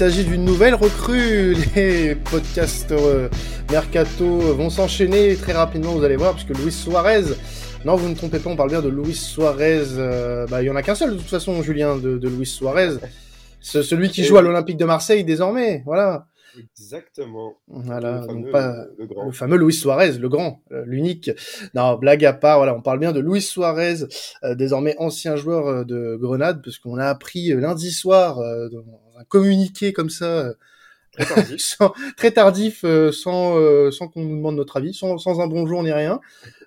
S'agit d'une nouvelle recrue. Les podcasts euh, Mercato vont s'enchaîner très rapidement, vous allez voir, puisque Luis Suarez. Non, vous ne trompez pas, on parle bien de Luis Suarez. euh, bah, il y en a qu'un seul de toute façon, Julien, de, de Luis Suarez. Ce- celui qui joue à l'Olympique de Marseille désormais. Voilà. Exactement. Voilà. Le donc fameux, pas- le grand. le fameux Luis Suarez, le grand, euh, l'unique. Non, blague à part, voilà, on parle bien de Luis Suarez, euh, désormais ancien joueur euh, de Grenade, parce qu'on a appris euh, lundi soir euh, un communiqué comme ça, euh, Très tardif. sans- très tardif, euh, sans, euh, sans qu'on nous demande notre avis, sans, sans un bonjour ni rien,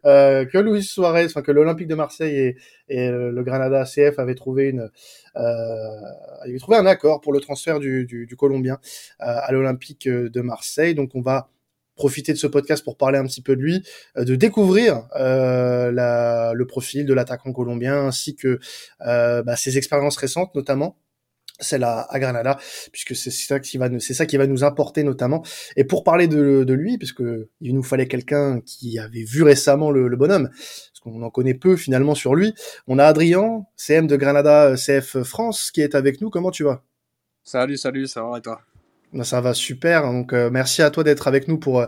euh, que Luis Suarez, enfin que l'Olympique de Marseille et, et le Granada CF avaient trouvé une, avaient trouvé un accord pour le transfert du, du, du Colombien à l'Olympique de Marseille. Donc on va profiter de ce podcast pour parler un petit peu de lui, de découvrir euh, la, le profil de l'attaquant colombien ainsi que euh, bah, ses expériences récentes notamment celle à, à Granada, puisque c'est ça qui va nous, c'est ça qui va nous importer notamment. Et pour parler de, de lui, puisque il nous fallait quelqu'un qui avait vu récemment le, bonhomme, parce qu'on en connaît peu finalement sur lui. On a Adrien, CM de Granada CF France, qui est avec nous. Comment tu vas? Salut, salut, ça va et toi? Ça va super. Donc euh, merci à toi d'être avec nous pour euh,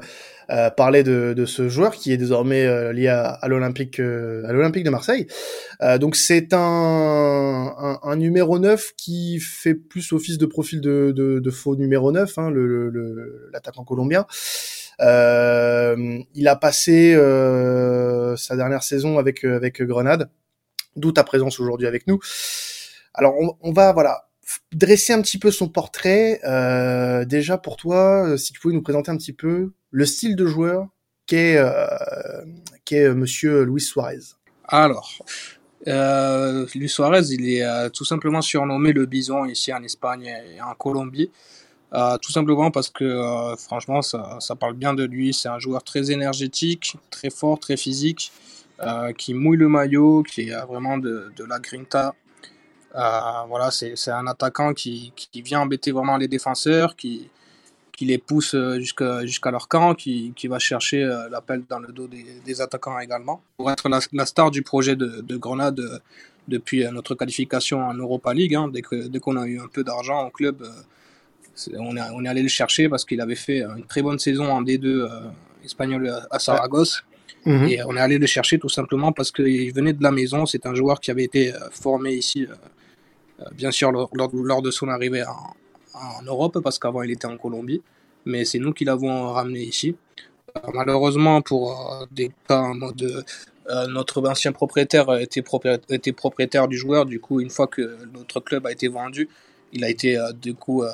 euh, parler de, ce joueur qui est désormais lié à, l'Olympique à l'Olympique de Marseille. Donc c'est un, numéro 9 qui fait plus office de profil de, faux numéro 9, hein, le, l'attaquant colombien. Il a passé sa dernière saison avec avec Grenade, d'où ta présence aujourd'hui avec nous. Alors on, va voilà dresser un petit peu son portrait. Euh, déjà pour toi, euh, si tu pouvais nous présenter un petit peu le style de joueur qu'est euh, qu'est Monsieur Luis Suarez. Alors, euh, Luis Suarez, il est tout simplement surnommé le bison ici en Espagne et en Colombie. Tout simplement parce que, franchement, ça, ça parle bien de lui. C'est un joueur très énergétique, très fort, très physique, qui mouille le maillot, qui a vraiment de la grinta. Euh, voilà, c'est un attaquant qui, qui vient embêter vraiment les défenseurs, qui, qui les pousse euh, jusqu'à leur camp, qui, qui va chercher euh, l'appel dans le dos des, des attaquants également. Pour être la, la star du projet de, de Grenade euh, depuis notre qualification en Europa League, hein, dès que dès qu'on a eu un peu d'argent au club, euh, on est, on est allé le chercher parce qu'il avait fait une très bonne saison en D2 euh, espagnol à- Saragosse. Mhm. Et on est allé le chercher tout simplement parce qu'il venait de la maison. C'est un joueur qui avait été formé ici, bien sûr, lors, de son arrivée en, Europe, parce qu'avant il était en Colombie. Mais c'est nous qui l'avons ramené ici. Euh, malheureusement, pour euh, des cas en euh, notre ancien propriétaire était, propri- était propriétaire du joueur. Du coup, une fois que notre club a été vendu, il a été euh, du coup. euh,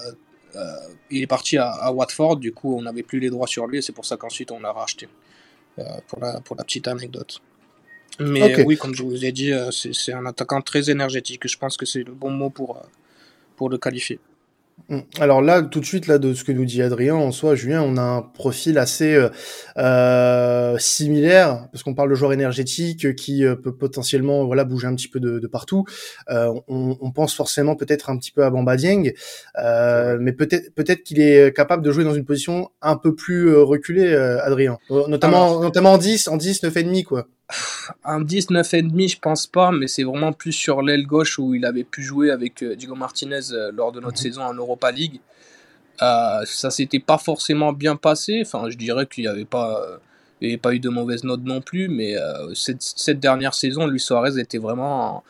euh, il est parti à, Watford. Du coup, on n'avait plus les droits sur lui. C'est pour ça qu'ensuite on l'a racheté. Euh, pour la petite anecdote. Mais oui, comme je vous ai dit, euh, c'est un attaquant très énergétique. Je pense que c'est le bon mot pour, euh, pour le qualifier. Mm. Alors là, tout de suite, là, de ce que nous dit Adrien, en soi, Julien, on a un profil assez euh, euh, similaire, parce qu'on parle de joueur énergétique qui peut potentiellement, voilà, bouger un petit peu de, de partout. Euh, on, on pense forcément peut-être un petit peu à Bamba Dieng, euh, mais peut-être peut-être qu'il est capable de jouer dans une position un peu plus reculée, Adrien. Notamment, Alors- notamment en 10, en 10, 9 et demi, quoi. Un 10, 9,5, je pense pas, mais c'est vraiment plus sur l'aile gauche où il avait pu jouer avec euh, Diego Martinez euh, lors de notre saison en Europa League. Euh, ça s'était pas forcément bien passé. Enfin, je dirais qu'il n'y avait pas. il avait pas eu de mauvaises notes non plus, mais euh, cette, cette dernière saison, Luis Suarez était vraiment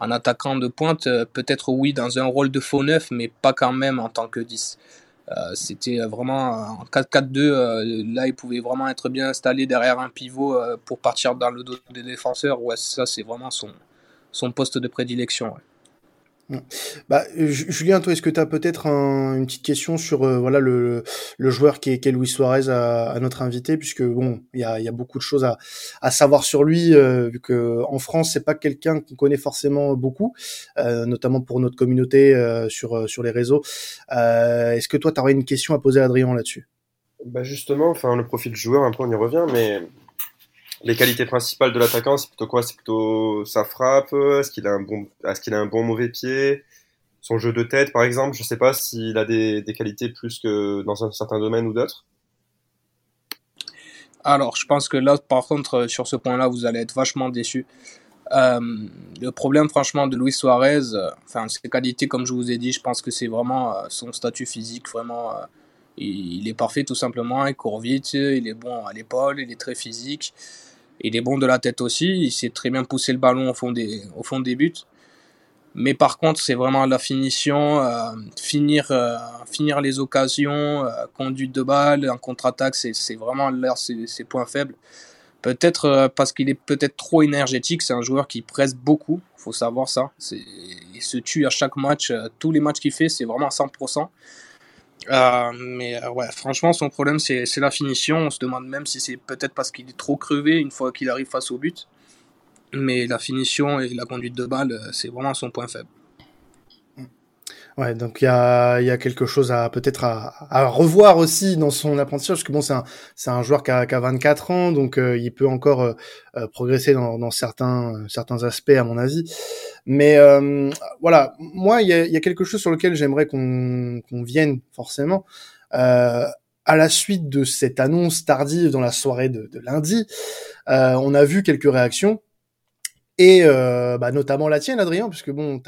un, un attaquant de pointe, peut-être oui dans un rôle de faux neuf, mais pas quand même en tant que 10. Euh, C'était vraiment en 4-4-2, euh, là il pouvait vraiment être bien installé derrière un pivot euh, pour partir dans le dos des défenseurs. Ouais, ça c'est vraiment son, poste de prédilection. Bah, Ju- Julien, toi, est-ce que tu as peut-être un- une petite question sur euh, voilà le, le joueur qui est, qui est Luis Suarez à, à notre invité, puisque bon, il y a, y a beaucoup de choses à, à savoir sur lui, euh, vu que en France, c'est pas quelqu'un qu'on connaît forcément beaucoup, euh, notamment pour notre communauté euh, sur euh, sur les réseaux. Est-ce que toi, tu aurais une question à poser à Adrien là-dessus? Bah justement, enfin le profil du joueur, un peu on y revient, mais les qualités principales de l'attaquant, c'est plutôt quoi? C'est plutôt sa frappe, est-ce qu'il a un bon, est-ce qu'il a un bon mauvais pied, son jeu de tête par exemple, je sais pas s'il a des, qualités plus que dans un certain domaine ou d'autres. Alors, je pense que là, par contre, euh, sur ce point-là, vous allez être vachement déçus. le problème, franchement, de Luis Suarez, enfin, ses qualités, comme je vous ai dit, je pense que c'est vraiment son statut physique, vraiment. il est parfait, tout simplement. Il court vite, il est bon à l'épaule, il est très physique. Il est bon de la tête aussi. Il sait très bien pousser le ballon au fond des, au fond des buts. Mais par contre, c'est vraiment la finition, euh, finir, euh, finir les occasions, euh, conduite de balle, en contre-attaque, c'est vraiment là ses, ses, points faibles. Peut-être parce qu'il est peut-être trop énergétique. C'est un joueur qui presse beaucoup. Faut savoir ça. Il se tue à chaque match. tous les matchs qu'il fait, c'est vraiment à 100%. Mais ouais, franchement, son problème, c'est la finition. On se demande même si c'est peut-être parce qu'il est trop crevé une fois qu'il arrive face au but mais la finition et la conduite de balle, euh, c'est vraiment son point faible. Ouais, donc il y a, y a quelque chose à peut-être à, à, revoir aussi dans son apprentissage, parce que bon, c'est un, un joueur qui a, qui a 24 ans, donc euh, il peut encore euh, progresser dans, dans certains, certains aspects, à mon avis. Mais voilà, moi, il y a, y a, quelque chose sur lequel j'aimerais qu'on, qu'on vienne forcément. à la suite de cette annonce tardive dans la soirée de, de lundi, on a vu quelques réactions et euh, bah, notamment la tienne, Adrien, puisque bon,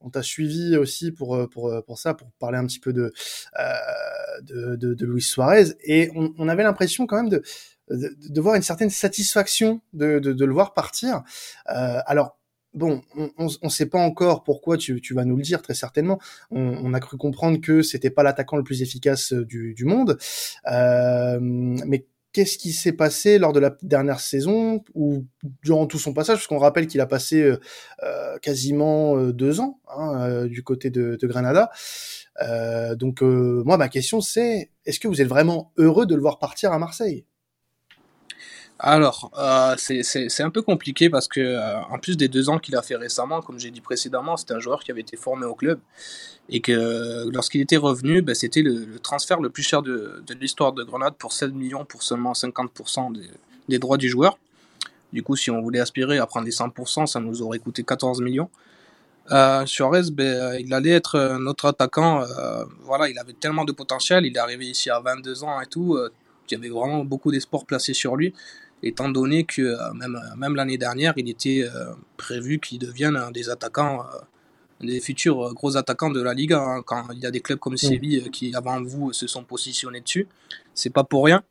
on t'a suivi aussi pour euh, pour euh, pour ça, pour parler un petit peu de euh, de, Luis Suarez, et on, avait l'impression quand même de, de, voir une certaine satisfaction de de, le voir partir. Alors bon, on ne sait pas encore pourquoi, tu, tu, vas nous le dire très certainement. On, a cru comprendre que c'était pas l'attaquant le plus efficace du, du monde, mais qu'est-ce qui s'est passé lors de la dernière saison ou durant tout son passage, parce qu'on rappelle qu'il a passé euh, euh quasiment euh, deux ans hein, du côté de, de Granada. donc moi, ma question c'est, est-ce que vous êtes vraiment heureux de le voir partir à Marseille? Alors, euh, c'est un peu compliqué parce que, euh, en plus des deux ans qu'il a fait récemment, comme j'ai dit précédemment, c'était un joueur qui avait été formé au club et que lorsqu'il était revenu, ben, c'était le, transfert le plus cher de, de l'histoire de Grenade pour 7 millions pour seulement 50% des, des, droits du joueur. Du coup, si on voulait aspirer à prendre les 100%, ça nous aurait coûté 14 millions. Euh, Suarez, ben, il allait être notre attaquant. Euh, voilà, il avait tellement de potentiel. Il est arrivé ici à 22 ans et tout. Euh, il y avait vraiment beaucoup d'espoir placé sur lui étant donné que euh, même, euh, même l'année dernière, il était euh, prévu qu'il devienne un des attaquants, des futurs gros attaquants de la Liga. Hein, quand il y a des clubs comme mm. Séville qui, avant vous, se sont positionnés dessus, c'est pas pour rien.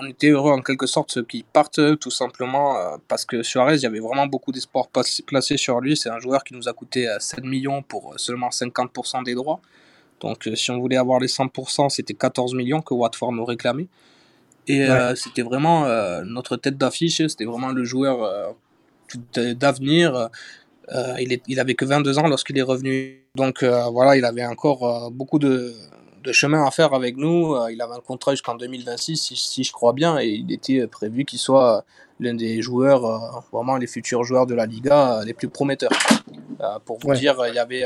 On était heureux en quelque sorte qu'il parte tout simplement parce que Suarez, il y avait vraiment beaucoup d'espoir placé sur lui. C'est un joueur qui nous a coûté 7 millions pour seulement 50% des droits. Donc si on voulait avoir les 100%, c'était 14 millions que Watford nous réclamait. Et euh, c'était vraiment euh, notre tête d'affiche, c'était vraiment le joueur euh, d'avenir. il, est, il avait que 22 ans lorsqu'il est revenu. Donc voilà, il avait encore beaucoup de, de, chemin à faire avec nous. il avait un contrat jusqu'en 2026, si, si, je crois bien, et il était prévu qu'il soit l'un des joueurs, vraiment les futurs joueurs de la Liga, les plus prometteurs. pour vous dire, il y avait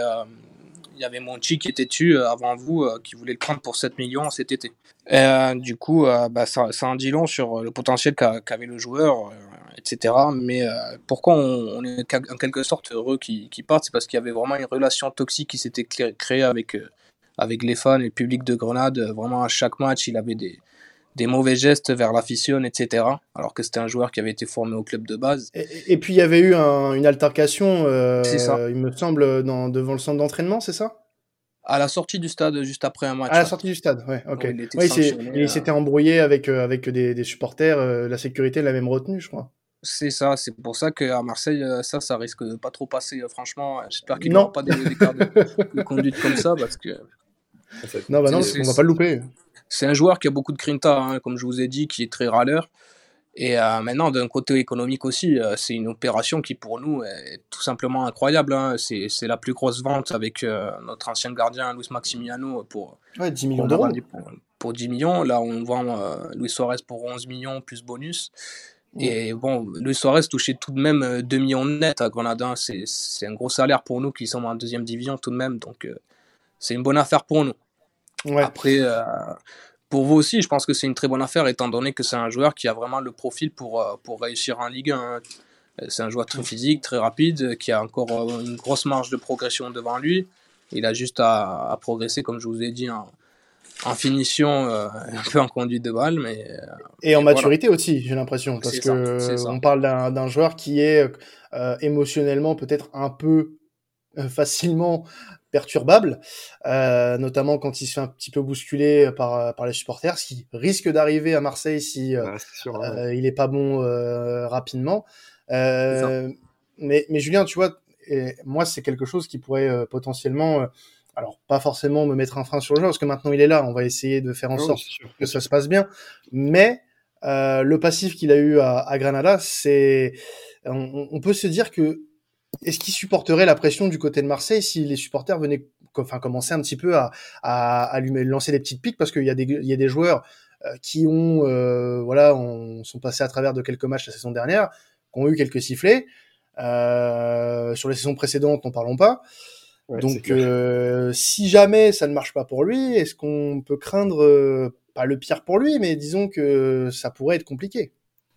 il y avait Monchi qui était dessus euh, avant vous, euh, qui voulait le prendre pour 7 millions cet été. Euh, du coup, bah, ça, ça en dit long sur le potentiel qu'avait le joueur, etc. Mais pourquoi on, est en quelque sorte heureux qu'il parte? C'est parce qu'il y avait vraiment une relation toxique qui s'était créée avec, avec les fans et le public de Grenade. Vraiment, à chaque match, il avait des, des mauvais gestes vers l'afición, etc. Alors que c'était un joueur qui avait été formé au club de base. Et, puis il y avait eu une altercation, euh, il me semble, dans, devant le centre d'entraînement, c'est ça? À la sortie du stade, juste après un match. À la sortie du stade, ouais, ok. il, il s'était embrouillé avec, euh, avec des, des supporters, euh, la sécurité l'a même retenu, je crois. C'est ça, c'est pour ça qu'à Marseille, ça, ça risque de pas trop passer, franchement. J'espère qu'il n'y aura pas des, cas de, de, conduite comme ça, parce que. Non, bah non, on va pas le louper. C'est un joueur qui a beaucoup de grinta, hein, comme je vous ai dit, qui est très râleur. Et euh, maintenant, d'un côté économique aussi, euh, c'est une opération qui pour nous est tout simplement incroyable. Hein. C'est, la plus grosse vente avec euh, notre ancien gardien Luis Maximiano pour, 10 millions d'euros. Pour, 10 millions. Là, on vend Luis Suarez pour 11 millions plus bonus. Et bon, Luis Suarez touchait tout de même 2 millions net à Grenade. C'est, c'est un gros salaire pour nous qui sommes en deuxième division tout de même. Donc, c'est une bonne affaire pour nous. Après, euh, pour vous aussi, je pense que c'est une très bonne affaire, étant donné que c'est un joueur qui a vraiment le profil pour, euh, pour réussir en Ligue 1. Euh, c'est un joueur très physique, très rapide, qui a encore une grosse marge de progression devant lui. Il a juste à, progresser, comme je vous ai dit, en, en finition, un peu en conduite de balle, mais et en maturité aussi, j'ai l'impression, parce que on parle d'un joueur qui est émotionnellement peut-être un peu facilement perturbable, euh, notamment quand il se fait un petit peu bousculer par, par les supporters, ce qui risque d'arriver à Marseille si euh, euh, il est pas bon rapidement. mais, mais Julien, tu vois, et moi c'est quelque chose qui pourrait potentiellement, alors pas forcément me mettre un frein sur le jeu parce que maintenant il est là, on va essayer de faire en sorte que ça se passe bien, mais le passif qu'il a eu à, à Granada, c'est, on, on, peut se dire que est-ce qu'il supporterait la pression du côté de Marseille si les supporters venaient enfin commencer un petit peu à, à, lancer des petites piques? Parce qu'il y a des il y a des joueurs euh, qui ont euh, voilà on, sont passés à travers de quelques matchs la saison dernière qui ont eu quelques sifflets. Euh, sur les saisons précédentes n'en parlons pas. Donc euh, si jamais ça ne marche pas pour lui est-ce qu'on peut craindre pas le pire pour lui mais disons que ça pourrait être compliqué?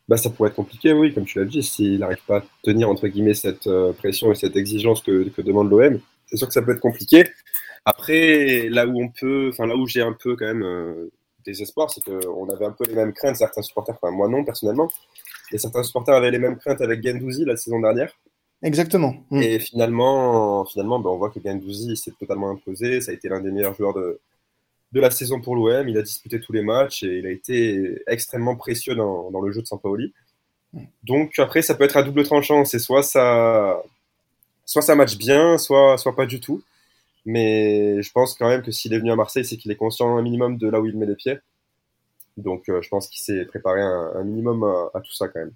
Bah, ça pourrait être compliqué, oui, comme tu l'as dit, s'il n'arrive pas à tenir entre guillemets cette euh, pression et cette exigence que, que demande l'OM. C'est sûr que ça peut être compliqué. Après, là où on peut, enfin là où j'ai un peu quand même euh, des espoirs, c'est qu'on avait un peu les mêmes craintes, certains supporters, enfin moi non personnellement, et certains supporters avaient les mêmes craintes avec Gendouzi la saison dernière. Exactement. Et finalement, finalement, ben, on voit que Gendouzi s'est totalement imposé. Ça a été l'un des meilleurs joueurs de, de la saison pour l'OM. Il a disputé tous les matchs et il a été extrêmement précieux dans, le jeu de Sampaoli. Donc après, ça peut être à double tranchant. C'est soit ça, soit ça match bien, soit, pas du tout. Mais je pense quand même que s'il est venu à Marseille, c'est qu'il est conscient un minimum de là où il met les pieds. Donc euh, je pense qu'il s'est préparé un, minimum à, tout ça quand même.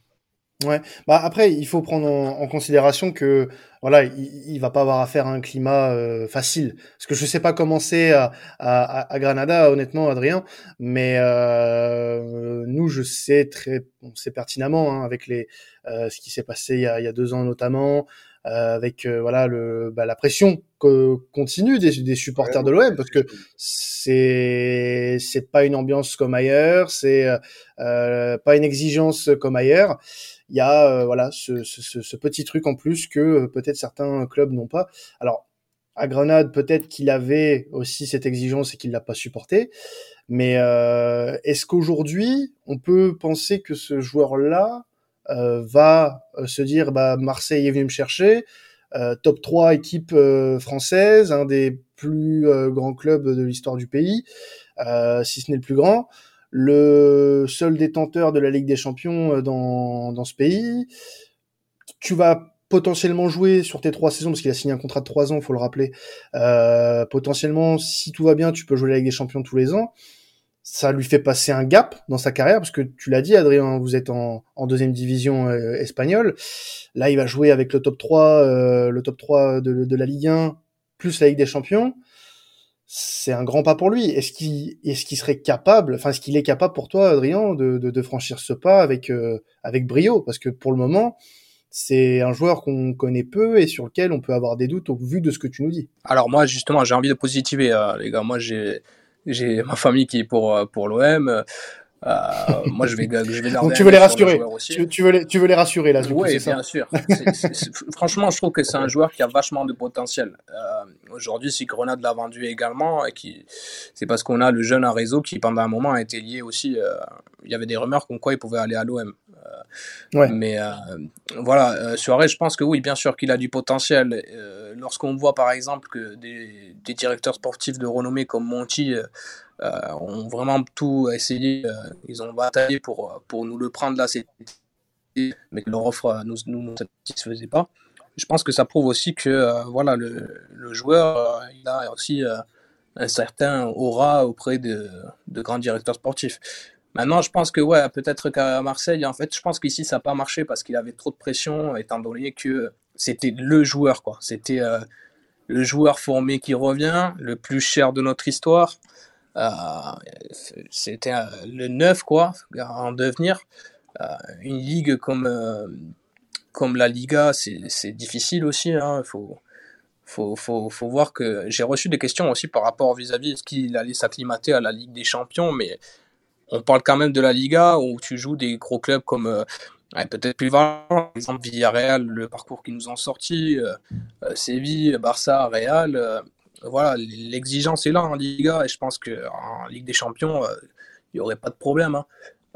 Ouais. Bah après, il faut prendre en, considération que voilà, il, va pas avoir affaire à un climat euh, facile. Parce que je sais pas comment c'est à, à, à, Granada, honnêtement, Adrien. Mais euh, nous, je sais très, on sait pertinemment hein, avec les euh, ce qui s'est passé il y, a, il y a deux ans notamment, avec euh, voilà le bah, la pression que continue des, des supporters de l'OM parce que c'est c'est pas une ambiance comme ailleurs, c'est euh, pas une exigence comme ailleurs il y a euh, voilà ce, ce, ce, petit truc en plus que euh, peut-être certains clubs n'ont pas. Alors à Grenade, peut-être qu'il avait aussi cette exigence et qu'il l'a pas supporté. Mais euh, est-ce qu'aujourd'hui, on peut penser que ce joueur-là euh, va se dire, bah Marseille est venu me chercher, euh, top 3 équipe française, un des plus grands clubs de l'histoire du pays, si ce n'est le plus grand le seul détenteur de la Ligue des Champions euh, dans, dans ce pays. Tu vas potentiellement jouer sur tes trois saisons, parce qu'il a signé un contrat de trois ans, faut le rappeler. Euh, potentiellement, si tout va bien, tu peux jouer la Ligue des Champions tous les ans. Ça lui fait passer un gap dans sa carrière, parce que tu l'as dit, Adrien, vous êtes en, deuxième division euh, espagnole. Là, il va jouer avec le top 3, euh, le top 3 de, de la Ligue 1, plus la Ligue des Champions c'est un grand pas pour lui. Est-ce qu'il est-ce qu'il serait capable, enfin est-ce qu'il est capable pour toi, Adrien, de, de, de franchir ce pas avec euh, avec brio? Parce que pour le moment, c'est un joueur qu'on connaît peu et sur lequel on peut avoir des doutes au vu de ce que tu nous dis. Alors moi justement, j'ai envie de positiver, euh, les gars. Moi j'ai j'ai ma famille qui est pour euh, pour l'OM. Euh, moi, je vais, je vais Donc, tu veux les rassurer. Tu, tu, veux les, tu veux les rassurer là. Oui, bien sûr. franchement, je trouve que c'est un joueur qui a vachement de potentiel. Euh, Aujourd'hui, si Grenade l'a vendu également, et qui, c'est parce qu'on a le jeune à réseau qui, pendant un moment, a été lié aussi. Euh, il y avait des rumeurs comme quoi il pouvait aller à l'OM. Euh, ouais. Mais euh, voilà, Suarez, je pense que oui, bien sûr qu'il a du potentiel. Lorsqu'on voit par exemple que des, des, directeurs sportifs de renommée comme Monti euh, ont vraiment tout essayé. Euh, ils ont bataillé pour, pour nous le prendre là, mais que leur offre euh, nous, nous, satisfaisait pas. Je pense que ça prouve aussi que voilà, le, le joueur il a aussi un certain aura auprès de, de grands directeurs sportifs. Maintenant, je pense que ouais, peut-être qu'à Marseille, en fait, je pense qu'ici ça n'a pas marché parce qu'il avait trop de pression, étant donné que c'était le joueur, quoi. C'était le joueur formé qui revient, le plus cher de notre histoire. Euh, c'était le 9 quoi, en devenir. Euh, une ligue comme, euh, comme la Liga, c'est difficile aussi. Hein, faut, faut, faut, faut, voir que j'ai reçu des questions aussi par rapport vis-à-vis est-ce qu'il allait s'acclimater à la Ligue des Champions, mais on parle quand même de la Liga où tu joues des gros clubs comme peut-être plus par exemple Villarreal, le parcours qu'ils nous ont sorti, Séville, Barça, Real voilà, l'exigence est là en Liga et je pense qu'en Ligue des Champions, il n'y aurait pas de problème. Hein.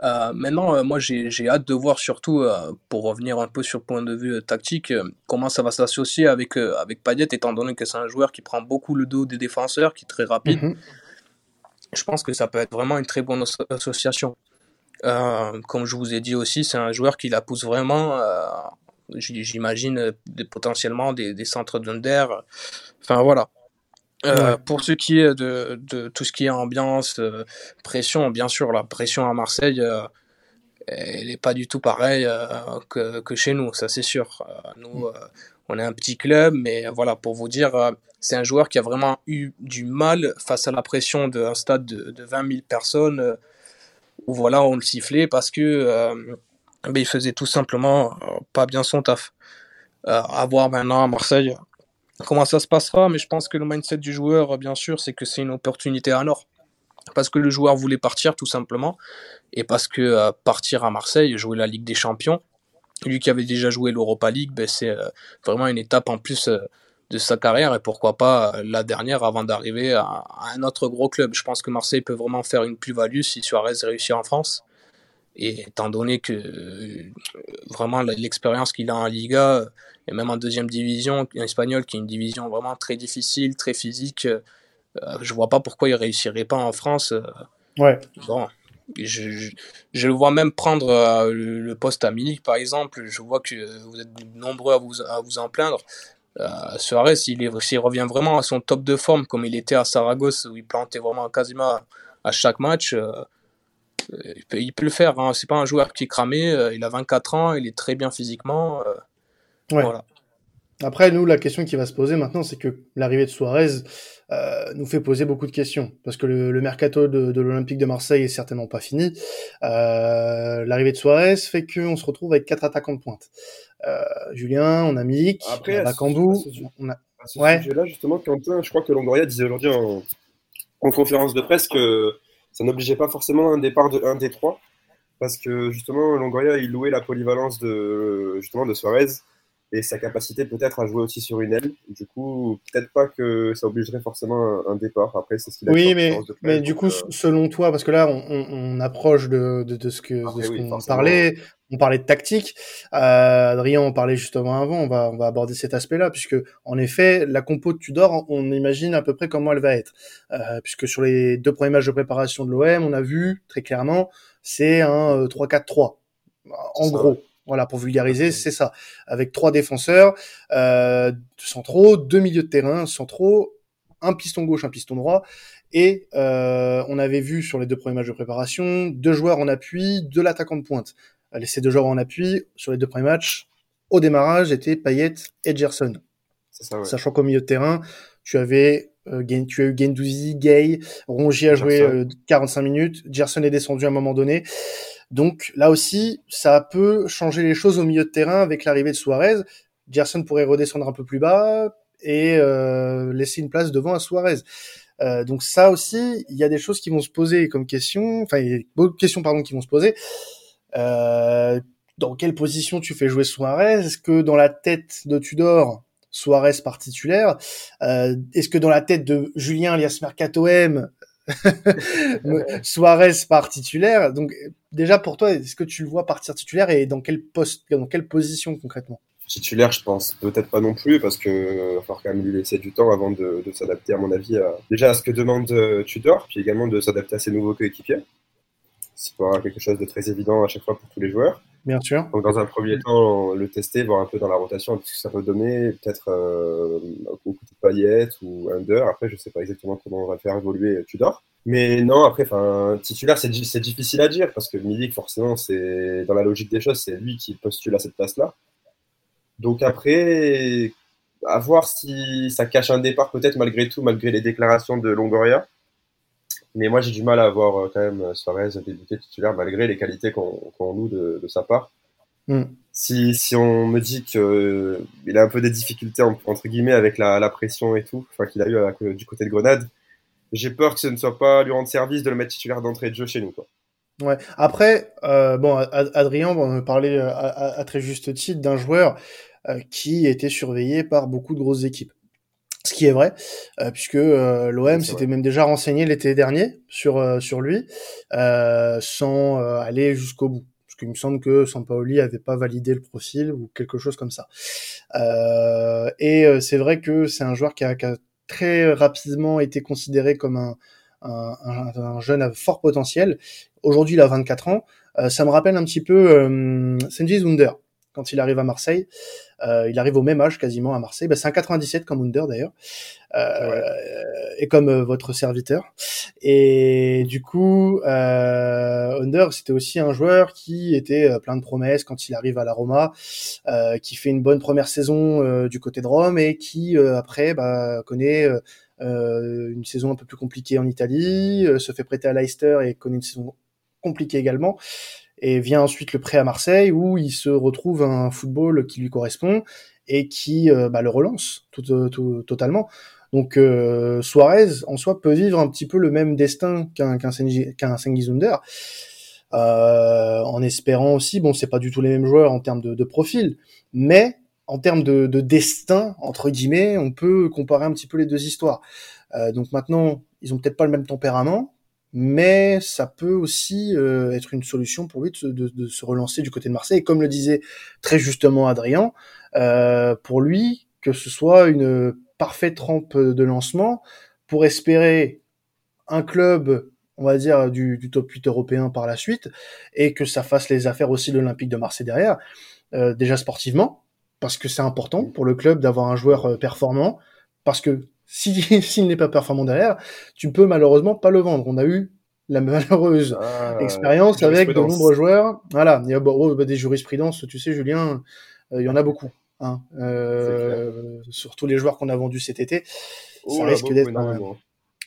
Euh, maintenant, euh, moi, j'ai hâte de voir surtout, euh, pour revenir un peu sur le point de vue tactique, comment ça va s'associer avec, avec étant donné que c'est un joueur qui prend beaucoup le dos des défenseurs, qui est très rapide. Mhm. Je pense que ça peut être vraiment une très bonne association. comme je vous ai dit aussi, c'est un joueur qui la pousse vraiment, j'imagine, potentiellement des, des centres d'under. Enfin, voilà. Euh, pour ce qui est de, de, tout ce qui est ambiance, euh, pression, bien sûr, la pression à Marseille, euh, elle n'est pas du tout pareille que, que, chez nous, ça c'est sûr. nous, mm. On est un petit club, mais voilà, pour vous dire, c'est un joueur qui a vraiment eu du mal face à la pression d'un stade de, de 20 000 personnes, où voilà, on le sifflait parce que ben, il faisait tout simplement pas bien son taf. à voir maintenant à Marseille comment ça se passera, mais je pense que le mindset du joueur, bien sûr, c'est que c'est une opportunité à l'or. Parce que le joueur voulait partir tout simplement, et parce que euh, partir à Marseille, jouer la Ligue des Champions, lui qui avait déjà joué l'Europa League, ben, c'est euh, vraiment une étape en plus euh, de sa carrière, et pourquoi pas la dernière avant d'arriver à, un autre gros club. Je pense que Marseille peut vraiment faire une plus-value si Suarez réussit en France. Et étant donné que vraiment l'expérience qu'il a en Liga, et même en deuxième division, en espagnol, qui est une division vraiment très difficile, très physique. Euh, je vois pas pourquoi il réussirait pas en France. Euh. ouais. Bon, je, je, le vois même prendre euh, le poste à Milik, par exemple. Je vois que vous êtes nombreux à vous, à vous en plaindre. Euh, Suarez, s'il revient vraiment à son top de forme, comme il était à Saragosse, où il plantait vraiment quasiment à, chaque match, il, peut, il, peut, le faire. Hein. C'est pas un joueur qui est cramé. il a 24 ans, il est très bien physiquement. Après, nous, la question qui va se poser maintenant, c'est que l'arrivée de Suarez euh, nous fait poser beaucoup de questions. Parce que le, mercato de, l'Olympique de Marseille est certainement pas fini. Euh, l'arrivée de Suarez fait qu'on se retrouve avec quatre attaquants de pointe. Euh, Julien, on a Milik, Après, on a Kandou. On a... ouais. là justement, Quentin, je crois que Longoria disait aujourd'hui en, en, conférence de presse que ça n'obligeait pas forcément un départ de un des trois. Parce que justement, Longoria, il louait la polyvalence de, justement, de Suarez et sa capacité peut-être à jouer aussi sur une aile. Du coup, peut-être pas que ça obligerait forcément un, départ. Après, c'est ce qu'il a Oui, mais, mais du coup, euh, selon toi, parce que là, on, on, approche de, de, de, ce que de ce qu'on parlait. On parlait de tactique. Euh, Adrien en parlait justement avant. On va, on va aborder cet aspect-là, puisque en effet, la compo de Tudor, on imagine à peu près comment elle va être. Euh, puisque sur les deux premiers matchs de préparation de l'OM, on a vu très clairement, c'est un 3-4-3. Euh, en gros. Voilà, pour vulgariser, c'est ça. Avec trois défenseurs euh, centraux, deux milieux de terrain centraux, un piston gauche, un piston droit. Et euh, on avait vu sur les deux premiers matchs de préparation deux joueurs en appui, de l'attaquant de pointe. Allez, ces deux joueurs en appui sur les deux premiers matchs, au démarrage, étaient Payet et Gerson. Ça, Sachant qu'au milieu de terrain, tu avais euh, tu as eu Gendouzi, Gay, Rongier a joué 45 euh, minutes, Gerson est descendu à un moment donné. Donc là aussi, ça peut changer les choses au milieu de terrain avec l'arrivée de Suarez. Gerson pourrait redescendre un peu plus bas et euh, laisser une place devant à Suarez. Euh, donc ça aussi, il y a des choses qui vont se poser comme question, enfin beaucoup de questions pardon qui vont se poser. Euh, dans quelle position tu fais jouer Suarez? Est-ce que dans la tête de Tudor, Suarez par titulaire euh, Est-ce que dans la tête de Julien alias Mercato M, Suarez par titulaire. Donc déjà pour toi, est-ce que tu le vois partir titulaire et dans quel poste, dans quelle position concrètement? Titulaire, je pense peut-être pas non plus parce que euh, va falloir quand même lui laisser du temps avant de, s'adapter à mon avis à, déjà à ce que demande euh, Tudor, puis également de s'adapter à ses nouveaux coéquipiers. C'est pas quelque chose de très évident à chaque fois pour tous les joueurs. Bien sûr. Donc dans un premier temps, le tester, voir un peu dans la rotation ce que ça peut donner, peut-être euh, beaucoup de paillettes ou under. Après, je sais pas exactement comment on va faire évoluer Tudor. Mais non, après, titulaire, c'est difficile à dire parce que Milik, forcément, c'est dans la logique des choses, c'est lui qui postule à cette place-là. Donc après, à voir si ça cache un départ peut-être malgré tout, malgré les déclarations de Longoria. Mais moi, j'ai du mal à voir euh, quand même euh, Suarez débuter titulaire malgré les qualités qu'on loue de, de, sa part. Mm. Si, si on me dit qu'il euh, a un peu des difficultés entre guillemets avec la, la pression et tout, enfin qu'il a eu du côté de Grenade, j'ai peur que ce ne soit pas lui rendre service de le mettre titulaire d'entrée de jeu chez nous. Quoi. Ouais. Après, euh, bon, Adrien va me parler à, à, très juste titre d'un joueur qui était surveillé par beaucoup de grosses équipes. Ce qui est vrai, euh, puisque euh, l'OM s'était même déjà renseigné l'été dernier sur euh, sur lui, sans aller jusqu'au bout. Parce qu'il me semble que Sampaoli avait pas validé le profil ou quelque chose comme ça. et c'est vrai que c'est un joueur qui a, qui a, très rapidement été considéré comme un, un, un, jeune à fort potentiel. Aujourd'hui, il a 24 ans. ça me rappelle un petit peu euh, Senji Zunder quand il arrive à Marseille. Euh, il arrive au même âge quasiment à Marseille. Bah, c'est un 97 comme Under d'ailleurs, euh, et comme euh, votre serviteur. Et du coup, Under c'était aussi un joueur qui était plein de promesses quand il arrive à la Roma, qui fait une bonne première saison du côté de Rome et qui après bah, connaît une saison un peu plus compliquée en Italie, se fait prêter à Leicester et connaît une saison compliquée également et vient ensuite le prêt à Marseille où il se retrouve un football qui lui correspond et qui euh, bah, le relance tout, euh, tout, totalement. Donc euh, Suarez en soi peut vivre un petit peu le même destin qu'un qu'un Sengizunder, euh, en espérant aussi, bon c'est pas du tout les mêmes joueurs en termes de, de profil, mais en termes de, de, destin entre guillemets, on peut comparer un petit peu les deux histoires. Euh, donc maintenant, ils ont peut-être pas le même tempérament, mais ça peut aussi euh, être une solution pour lui de, de, de, se relancer du côté de Marseille. Et comme le disait très justement Adrien, euh, pour lui, que ce soit une parfaite rampe de lancement pour espérer un club, on va dire, du, du top 8 européen par la suite, et que ça fasse les affaires aussi de l'Olympique de Marseille derrière, euh, déjà sportivement, parce que c'est important pour le club d'avoir un joueur euh, performant, parce que s'il n'est pas performant derrière, tu peux malheureusement pas le vendre. On a eu la malheureuse ah, expérience avec de nombreux joueurs. Voilà, il y a oh, bah, des jurisprudences, tu sais, Julien, euh, il y en a beaucoup. Hein, euh, surtout les joueurs qu'on a vendus cet été. Oh, ça risque d'être.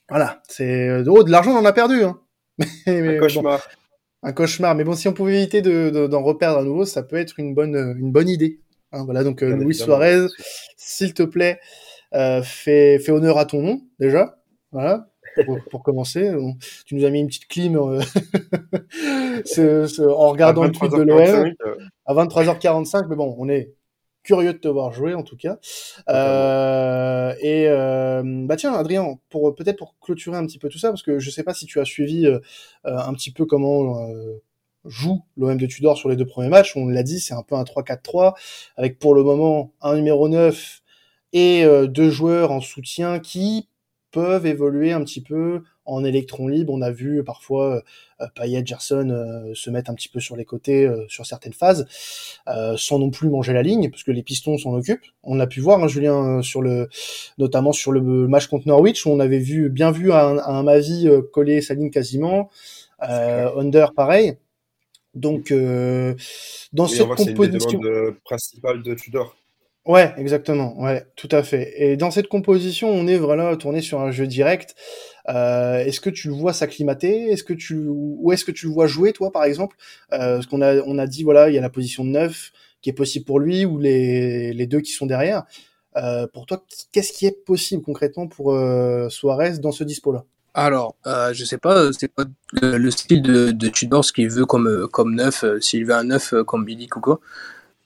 Voilà, c'est oh, de l'argent, on en a perdu. Hein. un cauchemar. un cauchemar. Mais bon, si on pouvait éviter d'en de, reperdre à nouveau, ça peut être une bonne, une bonne idée. Hein, voilà, donc euh, Luis Suarez, s'il te plaît, euh, fais, fais honneur à ton nom déjà, voilà. Pour, pour commencer, tu nous as mis une petite clim euh, en regardant le tweet de l'OM euh. à 23h45, mais bon, on est curieux de te voir jouer en tout cas. Euh, et euh, bah tiens, Adrien, pour peut-être pour clôturer un petit peu tout ça, parce que je sais pas si tu as suivi euh, un petit peu comment joue l'OM de Tudor sur les deux premiers matchs. On l'a dit, c'est un peu un 3-4-3 avec pour le moment un numéro 9 et euh, deux joueurs en soutien qui peuvent évoluer un petit peu en électron libre. On a vu parfois euh, Payet, Gerson euh, se mettre un petit peu sur les côtés euh, sur certaines phases, sans non plus manger la ligne, parce que les pistons s'en occupent. On a pu voir, hein, Julien, sur le, notamment sur le match contre Norwich, où on avait vu bien vu un, un Mavi coller sa ligne quasiment, Under pareil. Donc, dans cette composition principale de Tudor. Ouais, exactement. Ouais, tout à fait. Et dans cette composition, on est vraiment tourné sur un jeu direct. Euh, est-ce que tu le vois s'acclimater? Est-ce que tu ou est-ce que tu le vois jouer toi, par exemple? Euh, Parce qu'on a on a dit voilà, il y a la position de neuf qui est possible pour lui ou les les deux qui sont derrière. Euh, pour toi, qu'est-ce qui est possible concrètement pour euh, Suarez dans ce dispo-là? Alors, euh, je sais pas, c'est pas le, style de, de Tudor ce qu'il veut comme comme neuf, euh, s'il veut un neuf comme Billy quoi.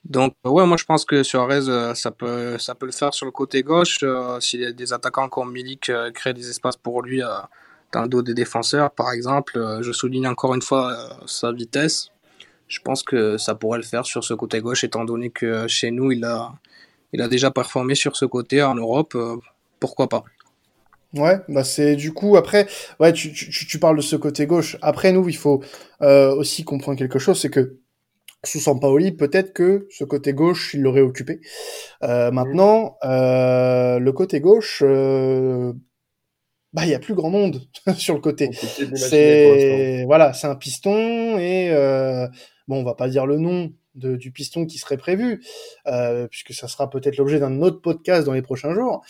Donc ouais, moi je pense que Suarez euh, ça peut ça peut le faire sur le côté gauche euh, a des attaquants comme Milik euh, créent des espaces pour lui dans le dos des défenseurs par exemple. je souligne encore une fois sa vitesse. Je pense que ça pourrait le faire sur ce côté gauche étant donné que chez nous il a il a déjà performé sur ce côté en Europe. pourquoi pas Ouais, bah c'est du coup après, ouais, tu, tu, tu, parles de ce côté gauche. Après nous, il faut aussi comprendre quelque chose, c'est que sous Sampaoli, peut-être que ce côté gauche, il l'aurait occupé. Euh, maintenant, euh, le côté gauche, euh, bah il y a plus grand monde sur le côté. C'est voilà, c'est un piston et euh, bon, on va pas dire le nom de, du piston qui serait prévu, euh, puisque ça sera peut-être l'objet d'un autre podcast dans les prochains jours.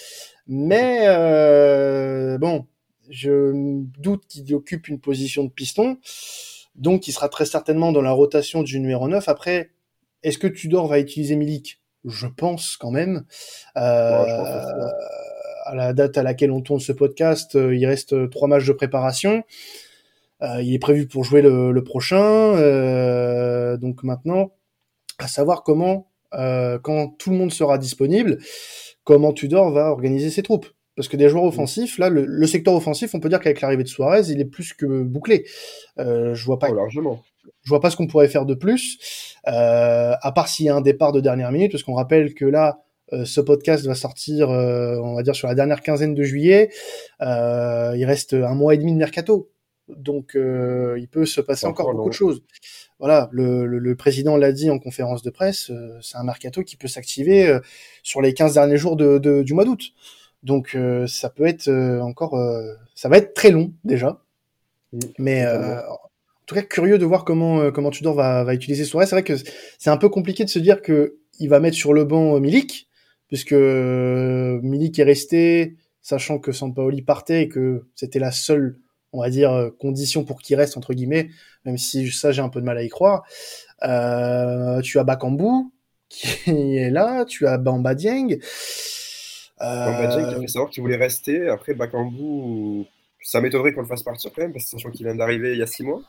Mais euh, bon, je doute qu'il occupe une position de piston. Donc, il sera très certainement dans la rotation du numéro 9. Après, est-ce que Tudor va utiliser Milik? Je pense quand même. Euh, à la date à laquelle on tourne ce podcast, euh, il reste trois matchs de préparation. Euh, il est prévu pour jouer le, le prochain. Euh, donc maintenant, à savoir comment, euh, quand tout le monde sera disponible, comment Tudor va organiser ses troupes. Parce que des joueurs offensifs, là, le, secteur offensif, on peut dire qu'avec l'arrivée de Suarez, il est plus que bouclé. Euh, je vois pas. Oh, largement. Je vois pas ce qu'on pourrait faire de plus, euh, à part s'il y a un départ de dernière minute, parce qu'on rappelle que là, euh, ce podcast va sortir, euh, on va dire sur la dernière quinzaine de juillet. Euh, il reste un mois et demi de mercato, donc il peut se passer encore, beaucoup de choses. Voilà, le, le, président l'a dit en conférence de presse, c'est un mercato qui peut s'activer sur les 15 derniers jours de, de, du mois d'août. Donc ça peut être encore, ça va être très long déjà, mais en tout cas curieux de voir comment comment Tudor va, va utiliser Suarez. C'est vrai que c'est un peu compliqué de se dire que il va mettre sur le banc Milik, puisque euh, Milik est resté, sachant que Sampaoli partait et que c'était la seule, on va dire, euh, condition pour qu'il reste, entre guillemets, même si ça, j'ai un peu de mal à y croire. Euh, tu as Bakambu, qui est là, tu as Bamba Dieng. Euh... Bamba Dieng qui a fait savoir qu'il voulait rester. Après, Bakambu, ça m'étonnerait qu'on le fasse partir quand même, parce que sachant qu'il vient d'arriver il y a six mois.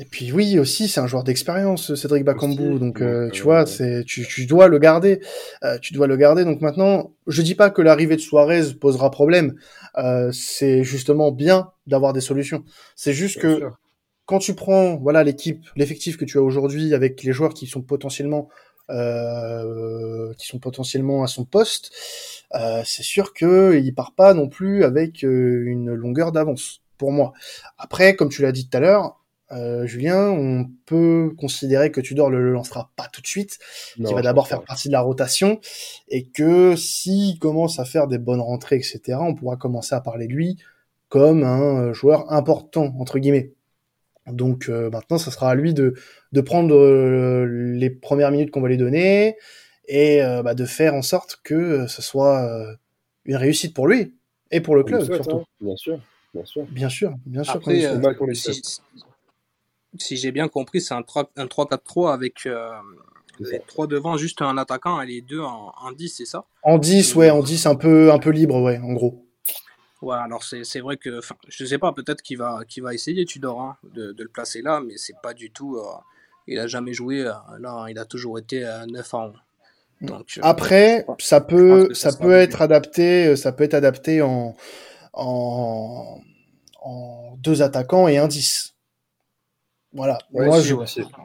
Et puis oui aussi, c'est un joueur d'expérience, Cédric Bakambu. donc euh, tu vois, c'est tu, tu dois le garder, euh, tu dois le garder. Donc maintenant, je dis pas que l'arrivée de Suarez posera problème. Euh, c'est justement bien d'avoir des solutions. C'est juste que quand tu prends voilà l'équipe, l'effectif que tu as aujourd'hui avec les joueurs qui sont potentiellement qui sont potentiellement à son poste, c'est sûr que il part pas non plus avec une longueur d'avance pour moi. Après, comme tu l'as dit tout à l'heure, euh, Julien, on peut considérer que Tudor le, le lancera pas tout de suite, qu'il va d'abord faire partie de la rotation, et que s'il commence à faire des bonnes rentrées, etc., on pourra commencer à parler de lui comme un euh, joueur important, entre guillemets. Donc euh, maintenant, ça sera à lui de, de prendre les premières minutes qu'on va lui donner, et bah, de faire en sorte que ce soit une réussite pour lui, et pour le club, surtout. Hein. bien sûr. Bien sûr. Bien sûr, bien sûr. Après, si j'ai bien compris, c'est un 3-4-3 avec euh, les trois devant, juste un attaquant et les deux en, 10, c'est ça? En 10, ouais, en 10, un peu, un peu libre, ouais, en gros. Ouais, alors c'est vrai que, je sais pas, peut-être qu'il va, qu'il va essayer Tudor hein, de, de, le placer là, mais c'est pas du tout. Euh, il a jamais joué, euh, là, il a toujours été à 9 ans. Donc, Après, ça peut, ça, peut être adapté, ça peut être adapté en, en, en deux attaquants et un 10. Voilà. Moi, je,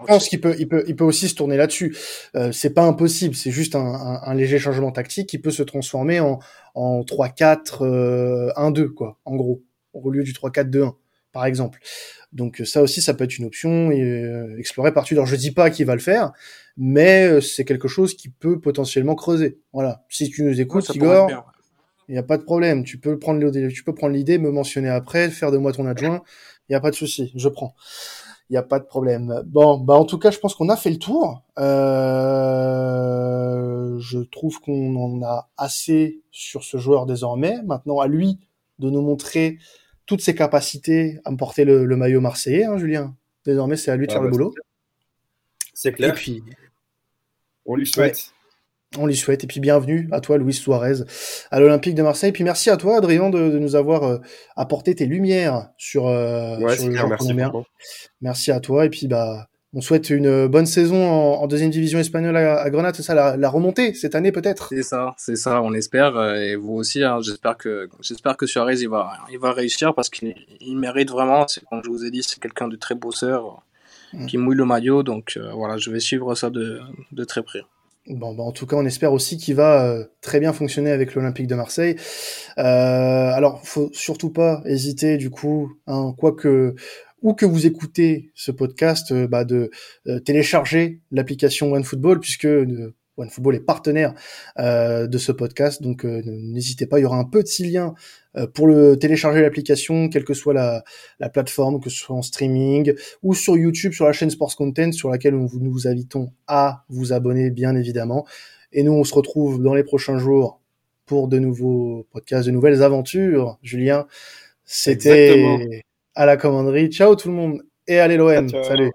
pense qu'il peut, il peut, il peut aussi se tourner là-dessus. Euh, c'est pas impossible. C'est juste un, un, un, léger changement tactique qui peut se transformer en, en 3-4, euh, 1-2, quoi, en gros, au lieu du 3-4-2-1, par exemple. Donc ça aussi, ça peut être une option euh, explorée par Alors je dis pas qu'il va le faire, mais euh, c'est quelque chose qui peut potentiellement creuser. Voilà. Si tu nous écoutes, Igor, il n'y a pas de problème. Tu peux prendre l'idée, tu peux prendre l'idée, me mentionner après, faire de moi ton adjoint. Il n'y a pas de souci. Je prends il n'y a pas de problème. Bon, bah en tout cas, je pense qu'on a fait le tour. Euh, je trouve qu'on en a assez sur ce joueur désormais. Maintenant, à lui de nous montrer toutes ses capacités à me porter le, maillot marseillais, hein, Julien. Désormais, c'est à lui de ah faire le bah, boulot. C'est clair. Et puis, on lui souhaite. On lui souhaite. Et puis bienvenue à toi, Luis Suarez, à l'Olympique de Marseille. Et puis merci à toi, Adrien, de, nous avoir euh, apporté tes lumières sur, euh, sur le merci, merci à toi. Et puis bah, on souhaite une bonne saison en, deuxième division espagnole à, Grenade. C'est ça, la, remontée cette année peut-être? C'est ça, c'est ça. On espère. Euh, et vous aussi. Hein, j'espère que j'espère que Suarez il va il va réussir parce qu'il mérite vraiment. C'est comme je vous ai dit, c'est quelqu'un de très bosseur mm. qui mouille le maillot. Donc voilà, je vais suivre ça de, de très près. Bah en tout cas, on espère aussi qu'il va euh, très bien fonctionner avec l'Olympique de Marseille. Euh, alors, faut surtout pas hésiter, du coup, hein, quoi que que vous écoutez ce podcast, euh, bah, de euh, télécharger l'application OneFootball, puisque OneFootball est partenaire euh, de ce podcast, donc euh, n'hésitez pas, il y aura un petit lien euh, pour le télécharger l'application, quelle que soit la, la, plateforme, que ce soit en streaming ou sur YouTube, sur la chaîne Sports Content, sur laquelle nous vous invitons à vous abonner, bien évidemment. Et nous, on se retrouve dans les prochains jours pour de nouveaux podcasts, de nouvelles aventures. Julien, c'était à la commanderie. Ciao tout le monde et allez l'OM. Salut.